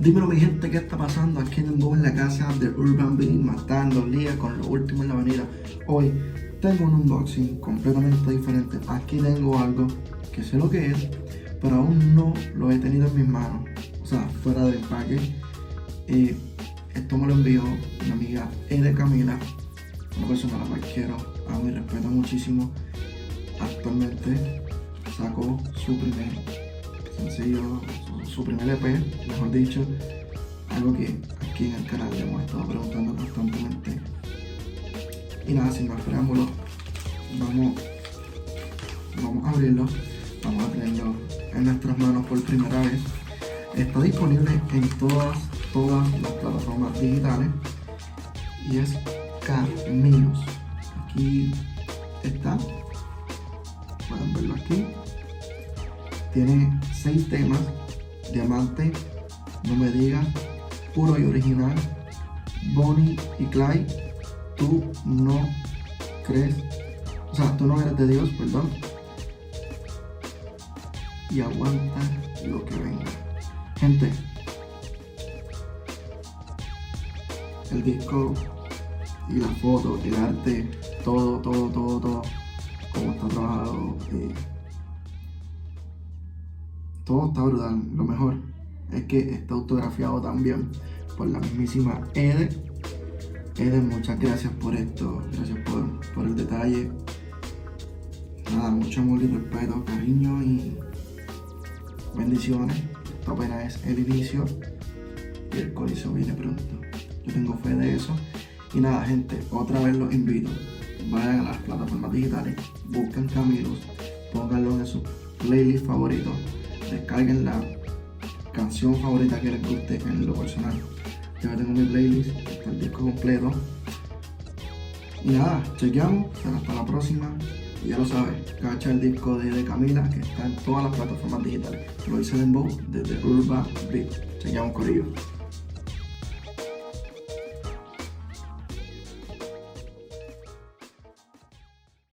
Dímelo mi gente, ¿qué está pasando? Aquí tengo en la casa de Urban Beat matando Lía con lo último en la avenida. Hoy tengo un unboxing completamente diferente. Aquí tengo algo que sé lo que es, pero aún no lo he tenido en mis manos. O sea, fuera del empaque. Y esto me lo envió mi amiga Ede Camila, una persona a la cual quiero, amo y respeto muchísimo. Actualmente sacó su primer sencillo, su, primer EP, mejor dicho, algo que aquí en el canal le hemos estado preguntando constantemente. Y nada, sin más preámbulos, vamos, vamos a abrirlo, vamos a tenerlo en nuestras manos por primera vez. Está disponible en todas, todas las plataformas digitales y es Camilos. Aquí está, pueden verlo aquí. Tiene seis temas, Diamante, No me digas, Puro y Original, Bonnie y Clyde, Tú no crees, o sea, tú no eres de Dios, perdón, y aguanta lo que venga. Gente, el disco y la foto, el arte, todo, todo, todo, todo, como está trabajado, eh, todo está brutal. Lo mejor es que está autografiado también por la mismísima Ede. Ede, muchas gracias por esto, gracias por, el detalle. Nada, mucho amor y respeto, cariño y bendiciones. Esto apenas es el inicio y el coliseo viene pronto. Yo tengo fe de eso. Y nada, gente, otra vez los invito. Vayan a las plataformas digitales, busquen Camilos, pónganlo en su playlist favorito, descarguen la canción favorita que les guste en lo personal. Yo tengo mi playlist, el disco completo. Y nada, chequeamos, hasta la próxima. Y ya lo sabes, cacha el disco de, Camila que está en todas las plataformas digitales. Lo hice en Bow desde Urban Beat. Chequeamos con ellos.